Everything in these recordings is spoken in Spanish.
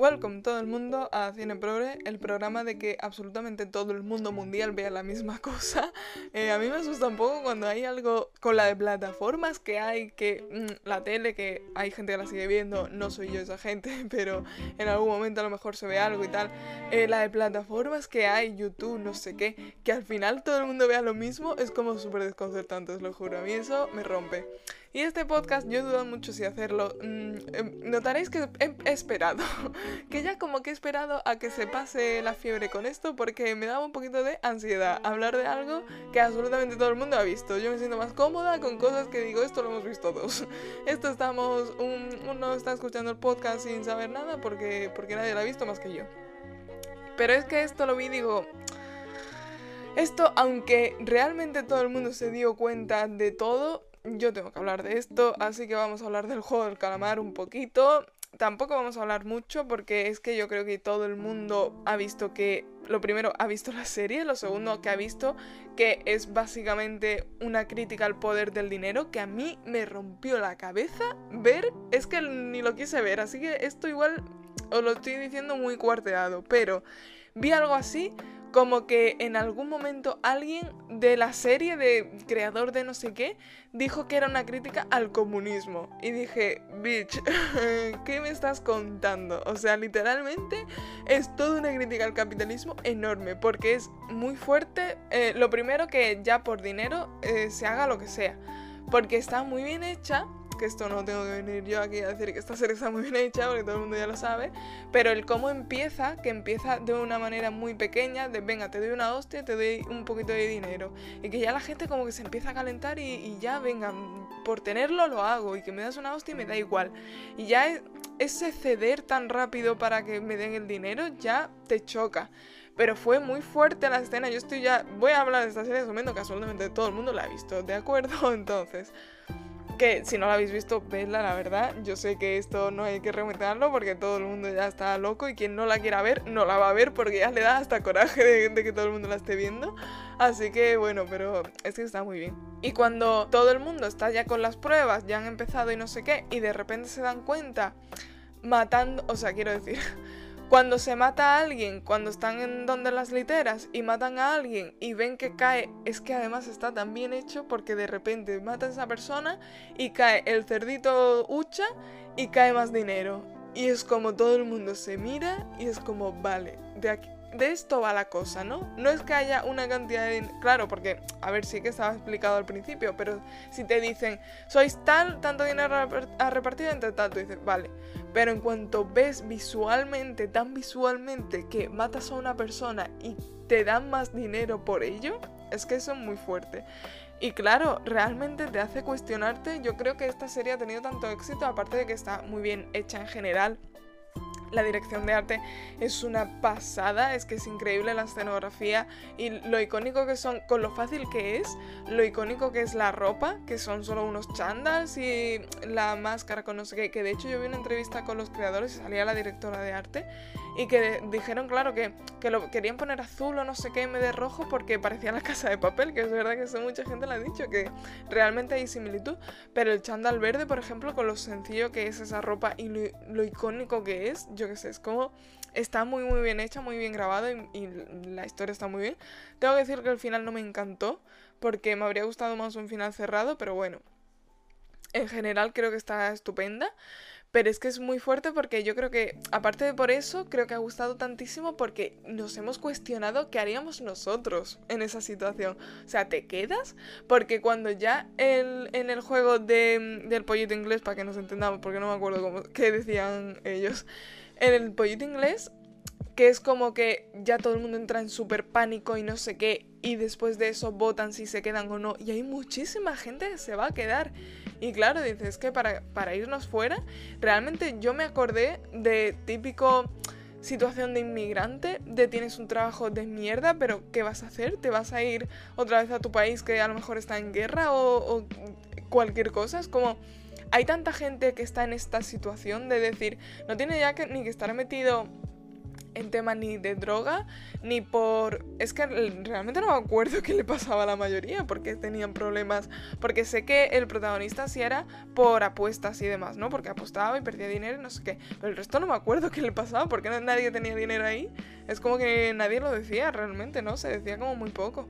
Welcome todo el mundo a Cine Progre, el programa de que absolutamente todo el mundo mundial vea la misma cosa. Eh, a mí me asusta un poco cuando hay algo con la de plataformas que hay, que mm, la tele, que hay gente que la sigue viendo, no soy yo esa gente, pero en algún momento a lo mejor se ve algo y tal. Eh, la de plataformas que hay, YouTube, no sé qué, que al final todo el mundo vea lo mismo, es como súper desconcertante, os lo juro. A mí eso me rompe. Y este podcast yo dudo mucho si hacerlo. Mm, em, notaréis que he esperado, que ya como que he esperado a que se pase la fiebre con esto porque me daba un poquito de ansiedad hablar de algo que absolutamente todo el mundo ha visto. Yo me siento más cómoda con cosas que digo, esto lo hemos visto todos. Esto estamos, uno está escuchando el podcast sin saber nada porque, porque nadie lo ha visto más que yo. Pero es que esto lo vi y digo... Esto, aunque realmente todo el mundo se dio cuenta de todo, yo tengo que hablar de esto, así que vamos a hablar del juego del calamar un poquito. Tampoco vamos a hablar mucho porque es que yo creo que todo el mundo ha visto que, lo primero, ha visto la serie, lo segundo, que ha visto que es básicamente una crítica al poder del dinero que a mí me rompió la cabeza ver, es que ni lo quise ver, así que esto igual os lo estoy diciendo muy cuarteado, pero vi algo así como que en algún momento alguien de la serie de creador de no sé qué dijo que era una crítica al comunismo. Y dije, bitch, ¿qué me estás contando? O sea, literalmente es toda una crítica al capitalismo enorme, porque es muy fuerte. Eh, lo primero que ya por dinero eh, se haga lo que sea, porque está muy bien hecha que esto no tengo que venir yo aquí a decir que esta serie está muy bien hecha, porque todo el mundo ya lo sabe, pero el cómo empieza, que empieza de una manera muy pequeña, de venga, te doy una hostia, te doy un poquito de dinero, y que ya la gente como que se empieza a calentar y, ya, venga, por tenerlo lo hago, y que me das una hostia y me da igual. Y ya ese ceder tan rápido para que me den el dinero ya te choca pero fue muy fuerte la escena. Yo estoy ya. Voy a hablar de esta serie asumiendo que absolutamente todo el mundo la ha visto, ¿de acuerdo? Entonces, que si no la habéis visto, vedla, la verdad. Yo sé que esto no hay que remeterlo porque todo el mundo ya está loco y quien no la quiera ver, no la va a ver porque ya le da hasta coraje de, que todo el mundo la esté viendo. Así que bueno, pero es que está muy bien. Y cuando todo el mundo está ya con las pruebas, ya han empezado y no sé qué, y de repente se dan cuenta matando, o sea, quiero decir, cuando se mata a alguien, cuando están en donde las literas y matan a alguien y ven que cae, es que además está tan bien hecho porque de repente mata a esa persona y cae el cerdito hucha y cae más dinero. Y es como todo el mundo se mira y es como, vale, de aquí, de esto va la cosa, ¿no? No es que haya una cantidad de... Claro, porque, a ver, sí que estaba explicado al principio, pero si te dicen, sois tal, tanto dinero a repartir entre tal, tú dices, vale. Pero en cuanto ves visualmente, tan visualmente, que matas a una persona y te dan más dinero por ello, es que eso es muy fuerte. Y claro, realmente te hace cuestionarte. Yo creo que esta serie ha tenido tanto éxito, aparte de que está muy bien hecha en general la dirección de arte es una pasada, es que es increíble la escenografía y lo icónico que son, con lo fácil que es, lo icónico que es la ropa, que son solo unos chandals y la máscara con no sé qué, que de hecho yo vi una entrevista con los creadores y salía la directora de arte y que dijeron, claro, que, que, lo querían poner azul o no sé qué en vez de rojo porque parecía la casa de papel, que es verdad que eso mucha gente le ha dicho, que realmente hay similitud, pero el chándal verde, por ejemplo, con lo sencillo que es esa ropa y lo, icónico que es, yo qué sé, es como está muy muy bien hecha, muy bien grabado y, la historia está muy bien. Tengo que decir que el final no me encantó porque me habría gustado más un final cerrado, pero bueno, en general creo que está estupenda. Pero es que es muy fuerte porque yo creo que, aparte de por eso, creo que ha gustado tantísimo porque nos hemos cuestionado qué haríamos nosotros en esa situación. O sea, ¿te quedas? Porque cuando ya en el juego de, del pollito inglés, para que nos entendamos, porque no me acuerdo cómo, qué decían ellos, en el pollito inglés, que es como que ya todo el mundo entra en súper pánico y no sé qué, y después de eso votan si se quedan o no, y hay muchísima gente que se va a quedar. Y claro, dices que para, para irnos fuera, realmente yo me acordé de típico situación de inmigrante, de tienes un trabajo de mierda, pero ¿qué vas a hacer? ¿Te vas a ir otra vez a tu país que a lo mejor está en guerra o, o cualquier cosa? Es como hay tanta gente que está en esta situación de decir, no tiene ya que, ni que estar metido en tema ni de droga, ni por... Es que realmente no me acuerdo qué le pasaba a la mayoría, porque tenían problemas, porque sé que el protagonista sí era por apuestas y demás, ¿no? Porque apostaba y perdía dinero y no sé qué, pero el resto no me acuerdo qué le pasaba, porque nadie tenía dinero ahí. Es como que nadie lo decía realmente, ¿no? Se decía como muy poco.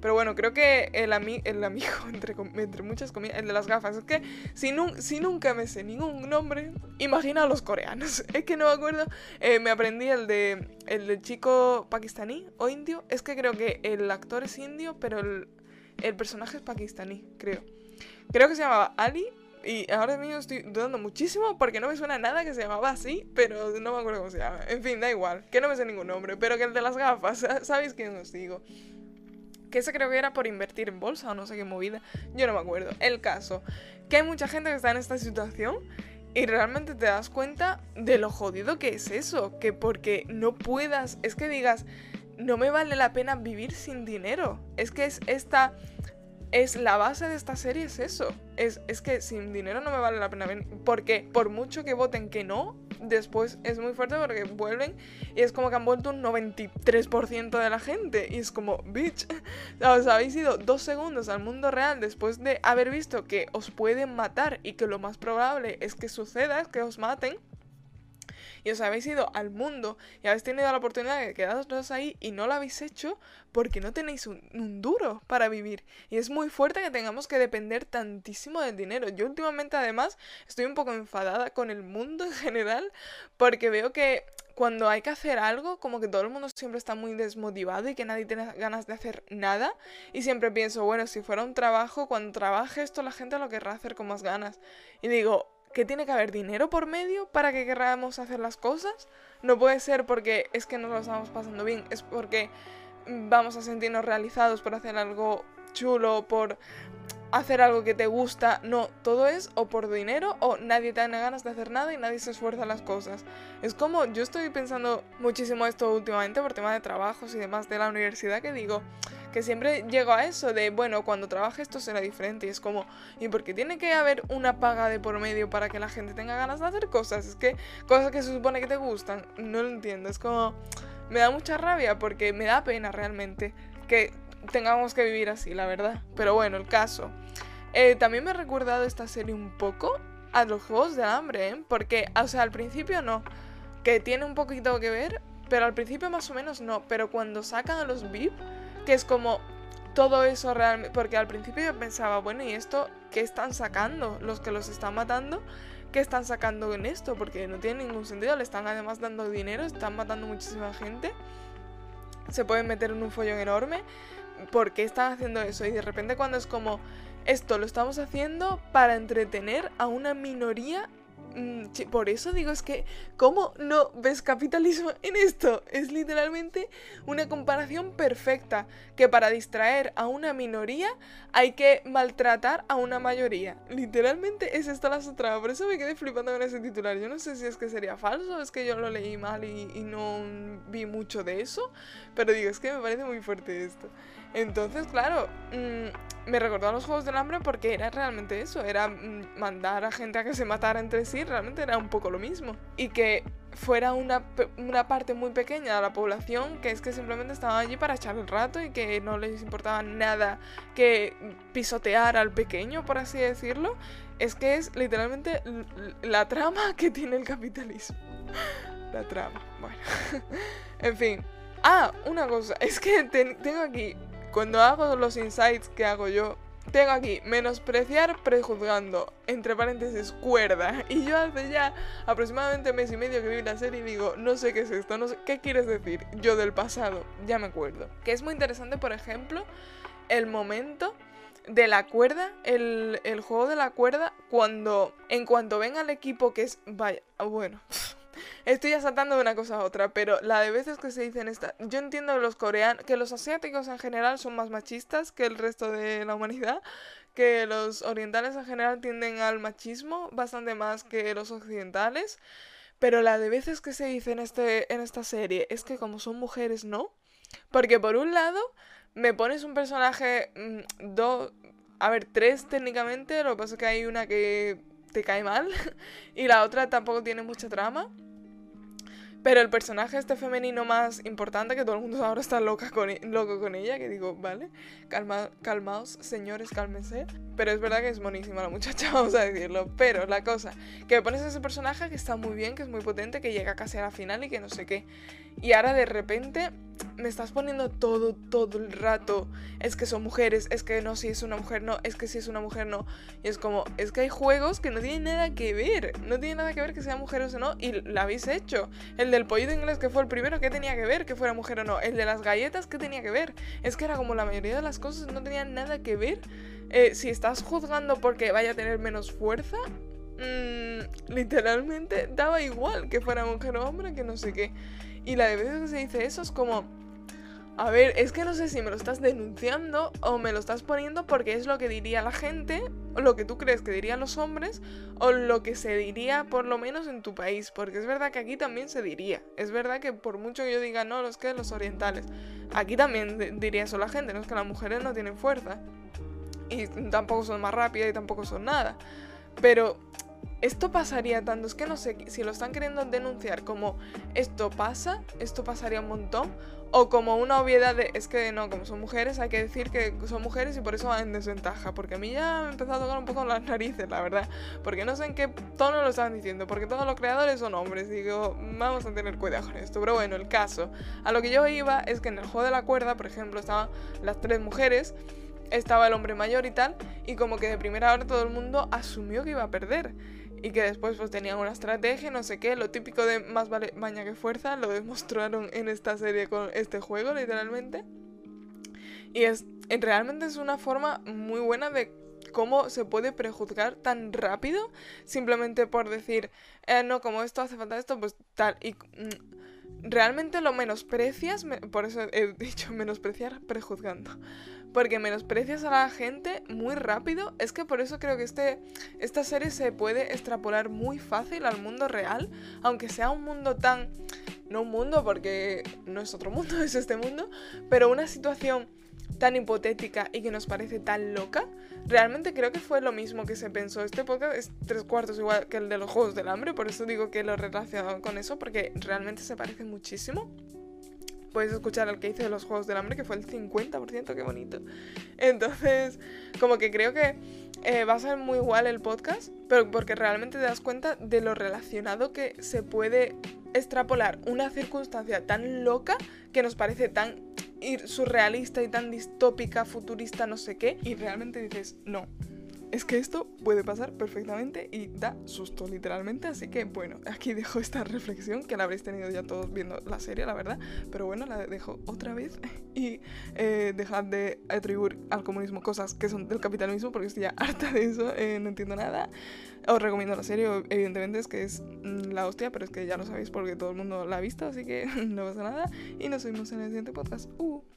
Pero bueno, creo que el, el amigo, entre, entre muchas comillas, el de las gafas, es que si, si nunca me sé ningún nombre, imagina a los coreanos. Es que no me acuerdo, eh, me aprendí el de el del chico pakistaní o indio. Es que creo que el actor es indio, pero el, el personaje es pakistaní, creo. Creo que se llamaba Ali y ahora mismo estoy dudando muchísimo porque no me suena nada que se llamaba así, pero no me acuerdo cómo se llama. En fin, da igual, que no me sé ningún nombre, pero que el de las gafas, ¿sabéis quién os digo? Que ese creo que era por invertir en bolsa o no sé qué movida, yo no me acuerdo. El caso, que hay mucha gente que está en esta situación y realmente te das cuenta de lo jodido que es eso, que porque no puedas, es que digas, no me vale la pena vivir sin dinero. Es que es esta es la base de esta serie es eso. Es, es, que sin dinero no me vale la pena. Porque por mucho que voten que no, después es muy fuerte porque vuelven y es como que han vuelto un 93% de la gente. Y es como, bitch, os habéis ido dos segundos al mundo real después de haber visto que os pueden matar y que lo más probable es que suceda, es que os maten y os habéis ido al mundo y habéis tenido la oportunidad de quedaros ahí y no lo habéis hecho porque no tenéis un, duro para vivir. Y es muy fuerte que tengamos que depender tantísimo del dinero. Yo últimamente además estoy un poco enfadada con el mundo en general porque veo que cuando hay que hacer algo, como que todo el mundo siempre está muy desmotivado y que nadie tiene ganas de hacer nada. Y siempre pienso, bueno, si fuera un trabajo, cuando trabaje esto la gente lo querrá hacer con más ganas. Y digo, que tiene que haber dinero por medio para que queramos hacer las cosas. No puede ser porque es que nos lo estamos pasando bien, es porque vamos a sentirnos realizados por hacer algo chulo, por hacer algo que te gusta. No, todo es o por dinero o nadie tiene ganas de hacer nada y nadie se esfuerza en las cosas. Es como yo estoy pensando muchísimo esto últimamente por tema de trabajos y demás de la universidad que digo, que siempre llego a eso de, bueno, cuando trabaje esto será diferente. Y es como, ¿y por qué tiene que haber una paga de por medio para que la gente tenga ganas de hacer cosas? Es que cosas que se supone que te gustan, no lo entiendo. Es como, me da mucha rabia porque me da pena realmente que tengamos que vivir así, la verdad. Pero bueno, el caso. Eh, también me ha recordado esta serie un poco a los Juegos de Hambre, ¿eh? Porque, o sea, al principio no. Que tiene un poquito que ver, pero al principio más o menos no. Pero cuando sacan a los VIP que es como todo eso realmente, porque al principio yo pensaba, bueno, ¿y esto qué están sacando? Los que los están matando, ¿qué están sacando en esto? Porque no tiene ningún sentido, le están además dando dinero, están matando muchísima gente, se pueden meter en un follón enorme, ¿por qué están haciendo eso? Y de repente cuando es como, esto lo estamos haciendo para entretener a una minoría Mm, por eso digo, es que, ¿cómo no ves capitalismo en esto? Es literalmente una comparación perfecta, que para distraer a una minoría hay que maltratar a una mayoría. Literalmente es esta la trama, por eso me quedé flipando con ese titular. Yo no sé si es que sería falso, es que yo lo leí mal y no vi mucho de eso, pero digo, es que me parece muy fuerte esto. Entonces, claro, mm, me recordó a los Juegos del Hambre porque era realmente eso, era mm, mandar a gente a que se matara entre sí, realmente era un poco lo mismo. Y que fuera una, una parte muy pequeña de la población que es que simplemente estaban allí para echar el rato y que no les importaba nada que pisotear al pequeño, por así decirlo, es que es literalmente la trama que tiene el capitalismo. La trama, bueno. en fin. Ah, una cosa, es que tengo aquí cuando hago los insights que hago yo, tengo aquí menospreciar prejuzgando, entre paréntesis, cuerda. Y yo hace ya aproximadamente mes y medio que vi la serie y digo, no sé qué es esto, no sé qué quieres decir. Yo del pasado, ya me acuerdo. Que es muy interesante, por ejemplo, el momento de la cuerda, el, el juego de la cuerda, cuando en cuanto ven al equipo que es, vaya, bueno, Estoy ya saltando de una cosa a otra, pero la de veces que se dicen esta. Yo entiendo que los coreanos, que los asiáticos en general son más machistas que el resto de la humanidad, que los orientales en general tienden al machismo bastante más que los occidentales. Pero la de veces que se dice en, este, en esta serie es que como son mujeres, no. Porque por un lado, me pones un personaje, mm, dos, a ver, tres técnicamente, lo que pasa es que hay una que te cae mal y la otra tampoco tiene mucha trama. Pero el personaje este femenino más importante, que todo el mundo ahora está loca con, e, loco con ella, que digo, vale, calma, calmaos, señores, cálmense. Pero es verdad que es monísima la muchacha, vamos a decirlo. Pero la cosa, que me pones ese personaje que está muy bien, que es muy potente, que llega casi a la final y que no sé qué. Y ahora de repente me estás poniendo todo, todo el rato. Es que son mujeres, es que no, si es una mujer, no, es que si es una mujer, no. Y es como, es que hay juegos que no tienen nada que ver. No tiene nada que ver que sean mujeres o no. Y lo habéis hecho. El del pollito inglés, que fue el primero, ¿qué tenía que ver que fuera mujer o no? El de las galletas, ¿qué tenía que ver? Es que era como la mayoría de las cosas no tenían nada que ver. Eh, si estás juzgando porque vaya a tener menos fuerza, mmm, literalmente daba igual que fuera mujer o hombre, que no sé qué. Y la de veces que se dice eso es como, a ver, es que no sé si me lo estás denunciando o me lo estás poniendo porque es lo que diría la gente, o lo que tú crees que dirían los hombres, o lo que se diría por lo menos en tu país. Porque es verdad que aquí también se diría. Es verdad que por mucho que yo diga, no, los que los orientales, aquí también diría eso la gente, no es que las mujeres no tienen fuerza. Y tampoco son más rápidas y tampoco son nada. Pero esto pasaría tanto, es que no sé si lo están queriendo denunciar como esto pasa, esto pasaría un montón, o como una obviedad de es que no, como son mujeres, hay que decir que son mujeres y por eso van en desventaja. Porque a mí ya me ha empezado a tocar un poco las narices, la verdad. Porque no sé en qué tono lo estaban diciendo, porque todos los creadores son hombres. Digo, vamos a tener cuidado con esto. Pero bueno, el caso. A lo que yo iba es que en el juego de la cuerda, por ejemplo, estaban las tres mujeres estaba el hombre mayor y tal, y como que de primera hora todo el mundo asumió que iba a perder y que después pues tenían una estrategia, no sé qué, lo típico de más vale maña que fuerza, lo demostraron en esta serie con este juego literalmente. Y es realmente es una forma muy buena de cómo se puede prejuzgar tan rápido simplemente por decir, eh, no, como esto hace falta esto, pues tal. Y mm, realmente lo menosprecias, por eso he dicho menospreciar prejuzgando porque menosprecias a la gente muy rápido. Es que por eso creo que este, esta serie se puede extrapolar muy fácil al mundo real, aunque sea un mundo tan... No un mundo porque no es otro mundo, es este mundo, pero una situación tan hipotética y que nos parece tan loca, realmente creo que fue lo mismo que se pensó. Este podcast es tres cuartos igual que el de los Juegos del Hambre, por eso digo que lo relacionado con eso, porque realmente se parece muchísimo puedes escuchar el que hice de los Juegos del Hambre, que fue el 50%, qué bonito. Entonces, como que creo que eh, va a ser muy igual el podcast, pero porque realmente te das cuenta de lo relacionado que se puede extrapolar una circunstancia tan loca que nos parece tan surrealista y tan distópica, futurista, no sé qué, y realmente dices, no, es que esto puede pasar perfectamente y da susto literalmente, así que bueno, aquí dejo esta reflexión que la habréis tenido ya todos viendo la serie, la verdad, pero bueno, la dejo otra vez y eh, dejad de atribuir al comunismo cosas que son del capitalismo porque estoy ya harta de eso, eh, no entiendo nada. Os recomiendo la serie, evidentemente es que es mm, la hostia, pero es que ya lo sabéis porque todo el mundo la ha visto, así que no pasa nada y nos vemos en el siguiente podcast. Uh.